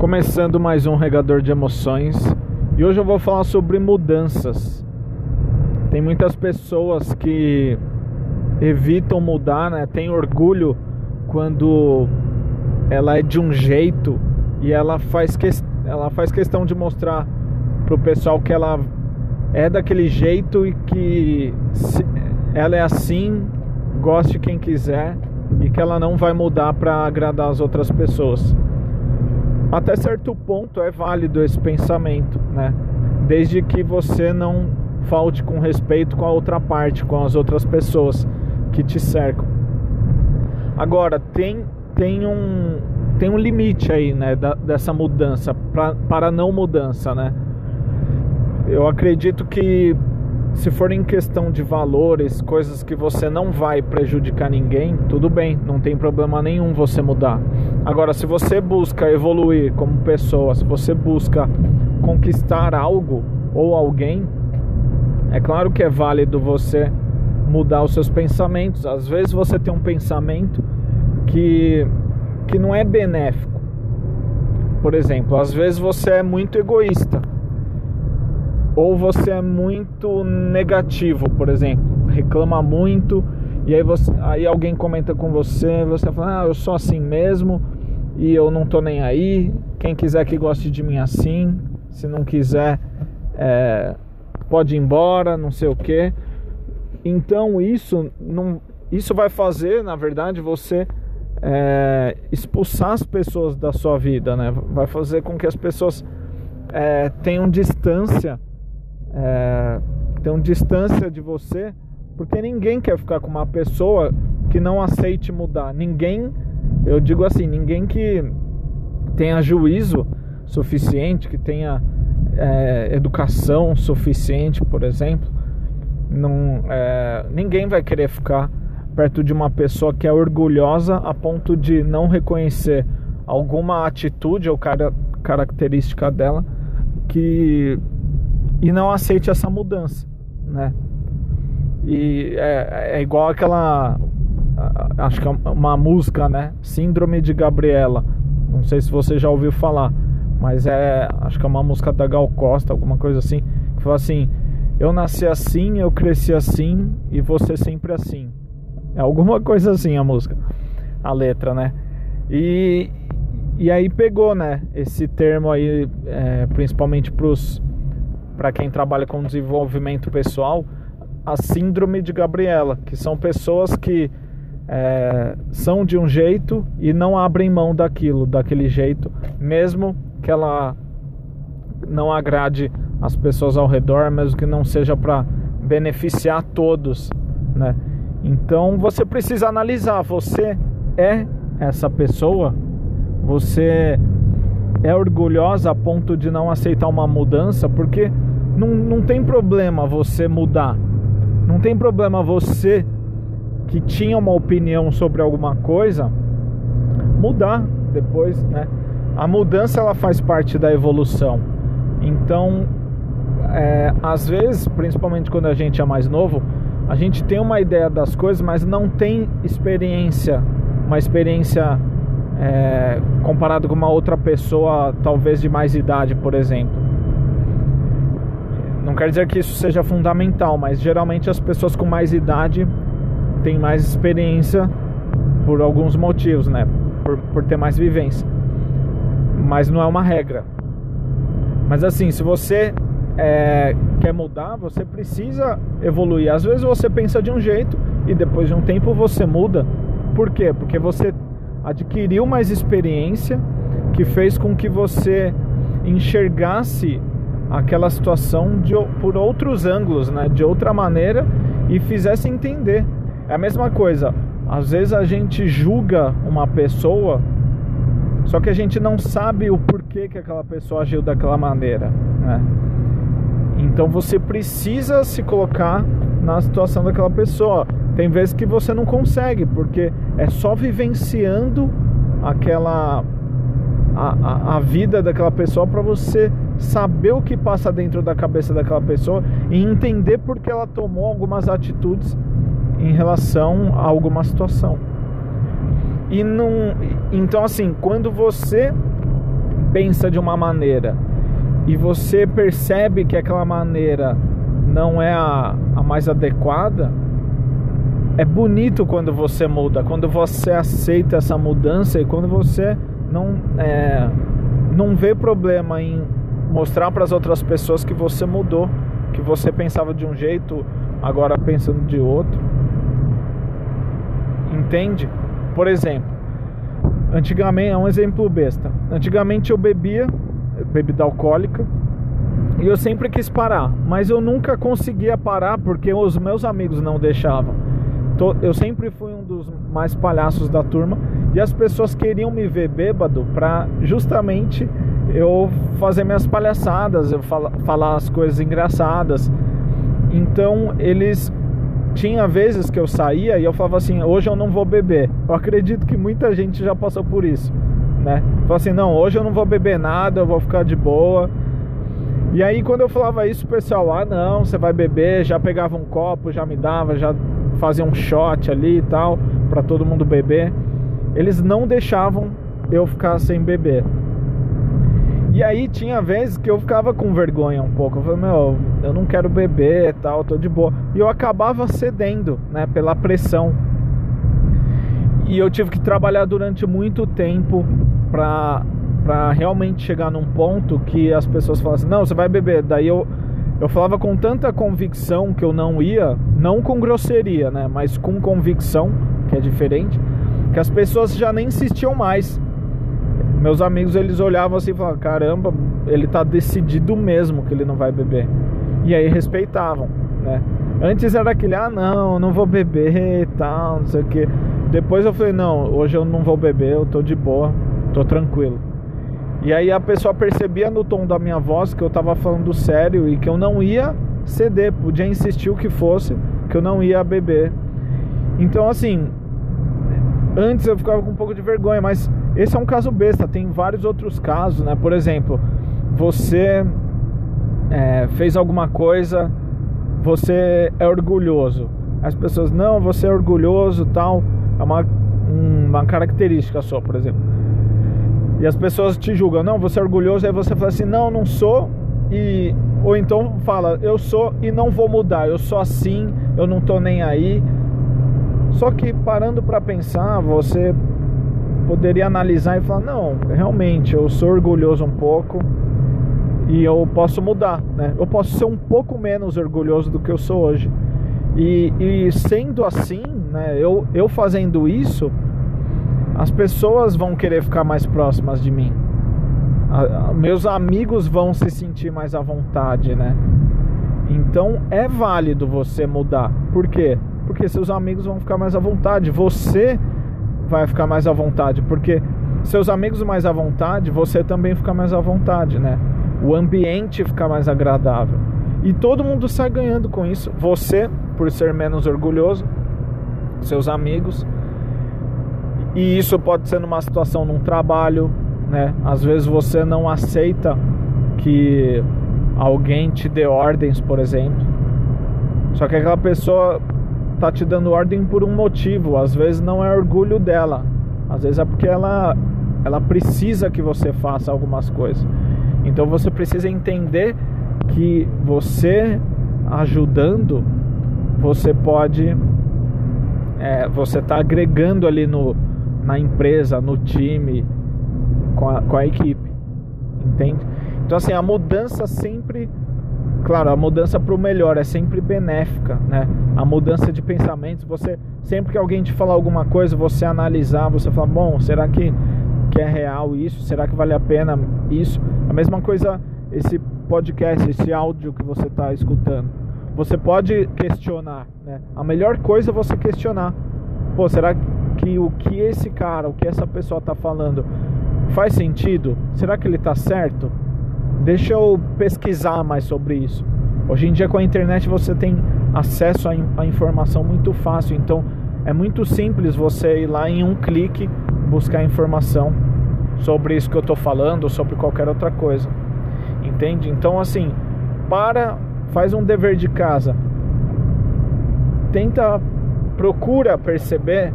Começando mais um regador de emoções e hoje eu vou falar sobre mudanças. Tem muitas pessoas que evitam mudar, né? Tem orgulho quando ela é de um jeito e ela faz, que... ela faz questão de mostrar pro pessoal que ela é daquele jeito e que ela é assim, goste quem quiser e que ela não vai mudar para agradar as outras pessoas. Até certo ponto é válido esse pensamento, né? Desde que você não falte com respeito com a outra parte, com as outras pessoas que te cercam. Agora, tem, tem, um, tem um limite aí, né, da, dessa mudança, pra, para não mudança, né? Eu acredito que se for em questão de valores, coisas que você não vai prejudicar ninguém, tudo bem, não tem problema nenhum você mudar. Agora, se você busca evoluir como pessoa, se você busca conquistar algo ou alguém, é claro que é válido você mudar os seus pensamentos. Às vezes você tem um pensamento que, que não é benéfico. Por exemplo, às vezes você é muito egoísta ou você é muito negativo, por exemplo, reclama muito e aí, você, aí alguém comenta com você, você fala, ah, eu sou assim mesmo e eu não tô nem aí. Quem quiser que goste de mim assim, se não quiser, é, pode ir embora, não sei o que. Então isso não, isso vai fazer, na verdade, você é, expulsar as pessoas da sua vida, né? Vai fazer com que as pessoas é, tenham distância é, distância de você, porque ninguém quer ficar com uma pessoa que não aceite mudar. Ninguém, eu digo assim, ninguém que tenha juízo suficiente, que tenha é, educação suficiente, por exemplo, não, é, ninguém vai querer ficar perto de uma pessoa que é orgulhosa a ponto de não reconhecer alguma atitude ou cara, característica dela que e não aceite essa mudança, né? E é, é igual aquela, acho que é uma música, né? Síndrome de Gabriela. Não sei se você já ouviu falar, mas é, acho que é uma música da Gal Costa, alguma coisa assim, que fala assim: eu nasci assim, eu cresci assim e você sempre assim. É alguma coisa assim a música, a letra, né? E, e aí pegou, né? Esse termo aí, é, principalmente pros para quem trabalha com desenvolvimento pessoal, a síndrome de Gabriela, que são pessoas que é, são de um jeito e não abrem mão daquilo, daquele jeito, mesmo que ela não agrade as pessoas ao redor, mesmo que não seja para beneficiar todos, né? Então você precisa analisar, você é essa pessoa? Você é orgulhosa a ponto de não aceitar uma mudança? Porque não, não tem problema você mudar. Não tem problema você que tinha uma opinião sobre alguma coisa mudar depois, né? A mudança ela faz parte da evolução. Então, é, às vezes, principalmente quando a gente é mais novo, a gente tem uma ideia das coisas, mas não tem experiência, uma experiência é, comparado com uma outra pessoa, talvez de mais idade, por exemplo. Não quer dizer que isso seja fundamental, mas geralmente as pessoas com mais idade têm mais experiência por alguns motivos, né? Por, por ter mais vivência. Mas não é uma regra. Mas assim, se você é, quer mudar, você precisa evoluir. Às vezes você pensa de um jeito e depois de um tempo você muda. Por quê? Porque você adquiriu mais experiência que fez com que você enxergasse aquela situação de, por outros ângulos, né? de outra maneira e fizesse entender. É a mesma coisa. Às vezes a gente julga uma pessoa, só que a gente não sabe o porquê que aquela pessoa agiu daquela maneira. Né? Então você precisa se colocar na situação daquela pessoa. Tem vezes que você não consegue, porque é só vivenciando aquela a, a, a vida daquela pessoa para você saber o que passa dentro da cabeça daquela pessoa e entender por que ela tomou algumas atitudes em relação a alguma situação. E não, então assim, quando você pensa de uma maneira e você percebe que aquela maneira não é a, a mais adequada, é bonito quando você muda, quando você aceita essa mudança e quando você não, é, não vê problema em mostrar para as outras pessoas que você mudou, que você pensava de um jeito, agora pensando de outro. Entende? Por exemplo, antigamente, é um exemplo besta. Antigamente eu bebia bebida alcoólica e eu sempre quis parar, mas eu nunca conseguia parar porque os meus amigos não deixavam. Eu sempre fui um dos mais palhaços da turma e as pessoas queriam me ver bêbado para justamente eu fazer minhas palhaçadas, eu falar as coisas engraçadas. Então eles tinha vezes que eu saía e eu falava assim, hoje eu não vou beber. Eu acredito que muita gente já passou por isso, né? Falava assim, não, hoje eu não vou beber nada, eu vou ficar de boa. E aí quando eu falava isso, o pessoal, ah não, você vai beber, já pegava um copo, já me dava, já fazia um shot ali e tal, para todo mundo beber. Eles não deixavam eu ficar sem beber. E aí tinha vezes que eu ficava com vergonha um pouco. Eu falei, meu, eu não quero beber tal, tô de boa. E eu acabava cedendo, né, pela pressão. E eu tive que trabalhar durante muito tempo pra para realmente chegar num ponto que as pessoas falassem: "Não, você vai beber". Daí eu eu falava com tanta convicção que eu não ia, não com grosseria, né, mas com convicção, que é diferente, que as pessoas já nem insistiam mais. Meus amigos eles olhavam assim e falavam: "Caramba, ele tá decidido mesmo que ele não vai beber". E aí respeitavam, né? Antes era aquele: "Ah, não, não vou beber e tal, não sei o que". Depois eu falei: "Não, hoje eu não vou beber, eu tô de boa, tô tranquilo". E aí a pessoa percebia no tom da minha voz que eu tava falando sério e que eu não ia ceder, podia insistir o que fosse, que eu não ia beber. Então assim, antes eu ficava com um pouco de vergonha, mas esse é um caso besta, tem vários outros casos, né? Por exemplo, você é, fez alguma coisa, você é orgulhoso. As pessoas, não, você é orgulhoso, tal, é uma, uma característica sua, por exemplo. E as pessoas te julgam, não, você é orgulhoso, aí você fala assim, não, não sou, e ou então fala, eu sou e não vou mudar, eu sou assim, eu não tô nem aí. Só que parando para pensar, você poderia analisar e falar, não, realmente eu sou orgulhoso um pouco e eu posso mudar, né? Eu posso ser um pouco menos orgulhoso do que eu sou hoje. E, e sendo assim, né, eu, eu fazendo isso, as pessoas vão querer ficar mais próximas de mim. A, a, meus amigos vão se sentir mais à vontade, né? Então é válido você mudar. Por quê? Porque seus amigos vão ficar mais à vontade. Você vai ficar mais à vontade. Porque seus amigos mais à vontade, você também fica mais à vontade, né? O ambiente fica mais agradável. E todo mundo sai ganhando com isso. Você, por ser menos orgulhoso, seus amigos e isso pode ser numa situação num trabalho, né? Às vezes você não aceita que alguém te dê ordens, por exemplo. Só que aquela pessoa tá te dando ordem por um motivo, às vezes não é orgulho dela. Às vezes é porque ela ela precisa que você faça algumas coisas. Então você precisa entender que você ajudando, você pode é, você está agregando ali no, na empresa, no time, com a, com a equipe. Entende? Então, assim, a mudança sempre. Claro, a mudança para o melhor é sempre benéfica, né? A mudança de pensamentos, você sempre que alguém te falar alguma coisa, você analisar, você fala, bom, será que, que é real isso? Será que vale a pena isso? A mesma coisa esse podcast, esse áudio que você está escutando. Você pode questionar, né? A melhor coisa é você questionar. Pô, será que o que esse cara, o que essa pessoa está falando faz sentido? Será que ele está certo? Deixa eu pesquisar mais sobre isso. Hoje em dia com a internet você tem acesso à informação muito fácil, então é muito simples você ir lá em um clique buscar informação sobre isso que eu estou falando, ou sobre qualquer outra coisa. Entende? Então assim, para, faz um dever de casa. Tenta procura perceber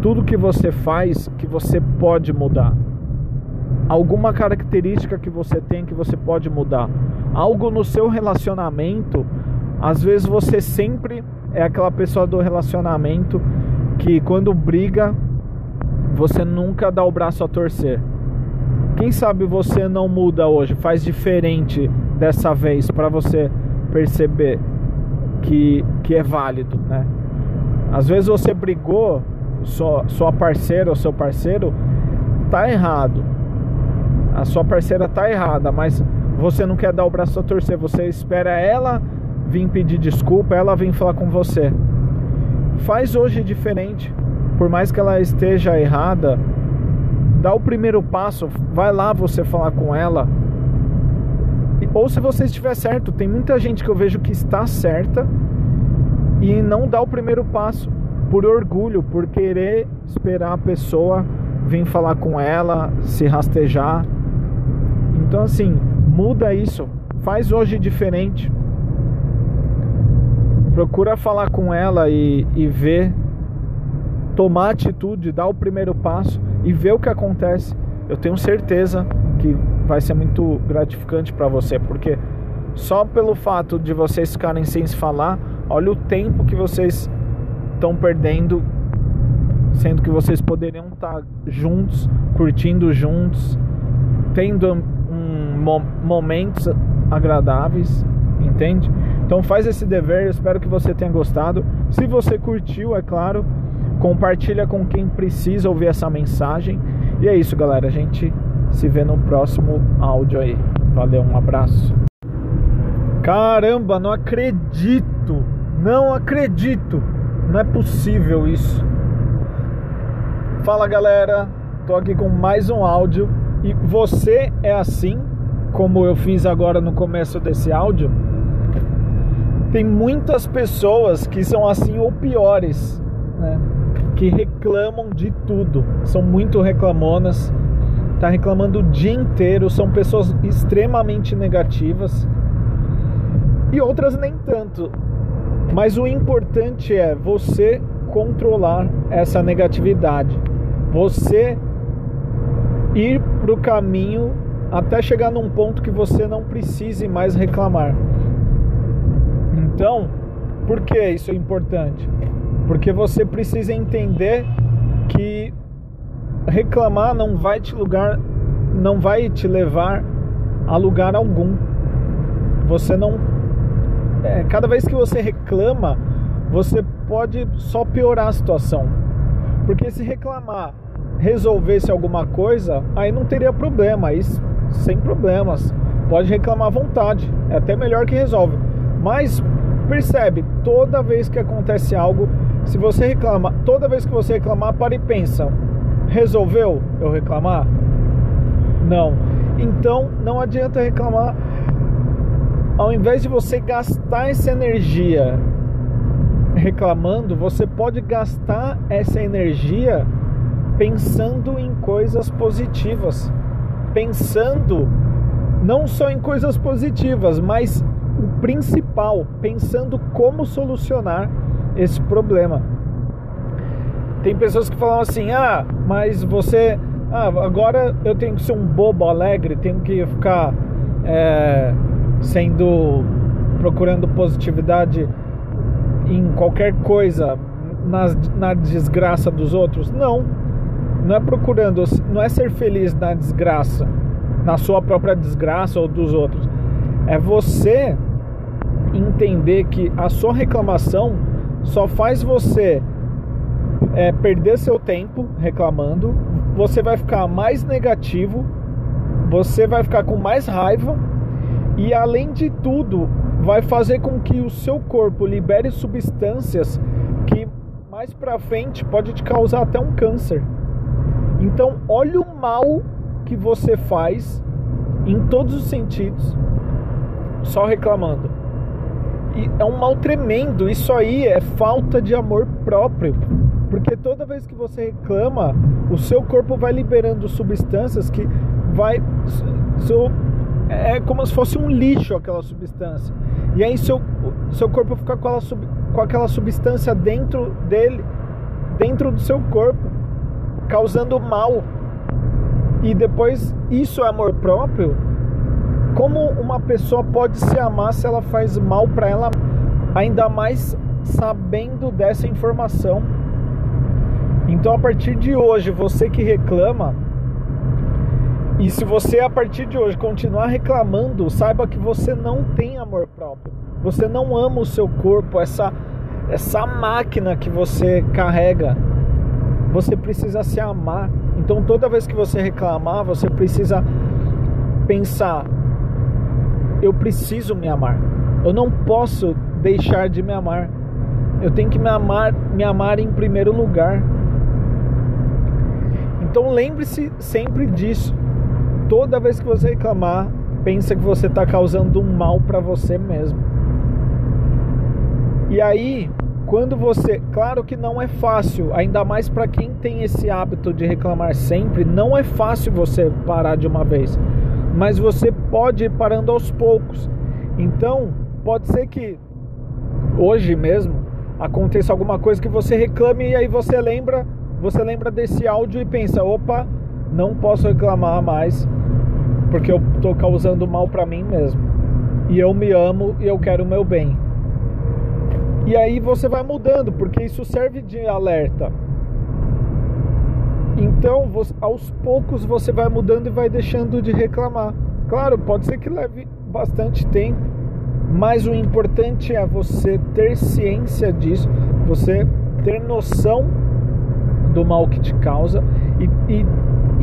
tudo que você faz que você pode mudar. alguma característica que você tem que você pode mudar. Algo no seu relacionamento, às vezes você sempre é aquela pessoa do relacionamento que quando briga, você nunca dá o braço a torcer. Quem sabe você não muda hoje, faz diferente dessa vez para você perceber que, que é válido, né? Às vezes você brigou, sua, sua parceira ou seu parceiro tá errado. A sua parceira tá errada, mas você não quer dar o braço a torcer, você espera ela vir pedir desculpa, ela vir falar com você. Faz hoje diferente. Por mais que ela esteja errada, dá o primeiro passo, vai lá você falar com ela. Ou se você estiver certo, tem muita gente que eu vejo que está certa e não dá o primeiro passo por orgulho, por querer esperar a pessoa vir falar com ela, se rastejar. Então assim, muda isso, faz hoje diferente. Procura falar com ela e, e ver, tomar atitude, dar o primeiro passo e ver o que acontece. Eu tenho certeza que vai ser muito gratificante para você, porque só pelo fato de vocês ficarem sem se falar, olha o tempo que vocês estão perdendo, sendo que vocês poderiam estar juntos, curtindo juntos, tendo momentos agradáveis, entende? Então faz esse dever, eu espero que você tenha gostado. Se você curtiu, é claro, compartilha com quem precisa ouvir essa mensagem. E é isso, galera. A gente se vê no próximo áudio aí. Valeu, um abraço. Caramba, não acredito. Não acredito. Não é possível isso. Fala, galera. Tô aqui com mais um áudio e você é assim como eu fiz agora no começo desse áudio? Tem muitas pessoas que são assim ou piores, né? Que reclamam de tudo, são muito reclamonas, tá reclamando o dia inteiro, são pessoas extremamente negativas e outras nem tanto. Mas o importante é você controlar essa negatividade, você ir para o caminho até chegar num ponto que você não precise mais reclamar. Então, por que isso é importante? Porque você precisa entender que reclamar não vai te lugar não vai te levar a lugar algum. Você não é, cada vez que você reclama, você pode só piorar a situação. Porque se reclamar resolvesse alguma coisa, aí não teria problema, aí sem problemas. Pode reclamar à vontade, é até melhor que resolve. Mas percebe, toda vez que acontece algo, se você reclama, toda vez que você reclamar, para e pensa: resolveu eu reclamar? Não. Então não adianta reclamar. Ao invés de você gastar essa energia reclamando, você pode gastar essa energia pensando em coisas positivas, pensando não só em coisas positivas, mas o principal, pensando como solucionar esse problema. Tem pessoas que falam assim: ah, mas você, ah, agora eu tenho que ser um bobo alegre, tenho que ficar é, sendo procurando positividade em qualquer coisa, na, na desgraça dos outros. Não, não é procurando, não é ser feliz na desgraça, na sua própria desgraça ou dos outros. É você entender que a sua reclamação só faz você é, perder seu tempo reclamando, você vai ficar mais negativo, você vai ficar com mais raiva e além de tudo, vai fazer com que o seu corpo libere substâncias que mais para frente pode te causar até um câncer. Então, olha o mal que você faz em todos os sentidos só reclamando. E é um mal tremendo. Isso aí é falta de amor próprio. Porque toda vez que você reclama, o seu corpo vai liberando substâncias que vai seu, é como se fosse um lixo aquela substância. E aí seu seu corpo fica com, aquela, com aquela substância dentro dele, dentro do seu corpo causando mal. e depois isso é amor próprio, como uma pessoa pode se amar se ela faz mal para ela, ainda mais sabendo dessa informação? Então, a partir de hoje, você que reclama, e se você a partir de hoje continuar reclamando, saiba que você não tem amor próprio. Você não ama o seu corpo, essa essa máquina que você carrega. Você precisa se amar. Então toda vez que você reclamar, você precisa pensar: eu preciso me amar. Eu não posso deixar de me amar. Eu tenho que me amar, me amar em primeiro lugar. Então lembre-se sempre disso. Toda vez que você reclamar, pensa que você está causando um mal para você mesmo. E aí, quando você, claro que não é fácil, ainda mais para quem tem esse hábito de reclamar sempre, não é fácil você parar de uma vez, mas você pode ir parando aos poucos. Então, pode ser que hoje mesmo aconteça alguma coisa que você reclame e aí você lembra, você lembra desse áudio e pensa, opa, não posso reclamar mais porque eu estou causando mal para mim mesmo. E eu me amo e eu quero o meu bem. E aí você vai mudando, porque isso serve de alerta. Então, aos poucos você vai mudando e vai deixando de reclamar. Claro, pode ser que leve bastante tempo, mas o importante é você ter ciência disso, você ter noção do mal que te causa e, e,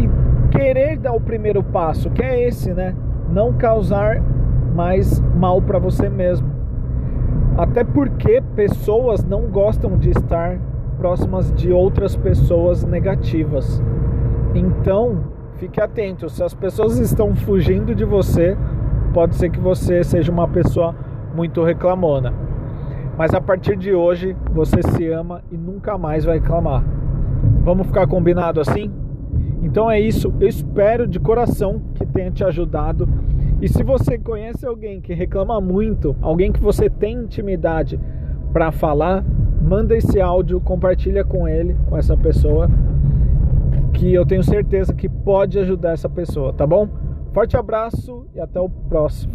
e querer dar o primeiro passo, que é esse, né? Não causar mais mal para você mesmo. Até porque pessoas não gostam de estar próximas de outras pessoas negativas. Então, fique atento. Se as pessoas estão fugindo de você, pode ser que você seja uma pessoa muito reclamona. Mas a partir de hoje, você se ama e nunca mais vai reclamar. Vamos ficar combinado assim? Então é isso. Eu espero de coração que tenha te ajudado e se você conhece alguém que reclama muito, alguém que você tem intimidade para falar, manda esse áudio, compartilha com ele, com essa pessoa, que eu tenho certeza que pode ajudar essa pessoa, tá bom? Forte abraço e até o próximo.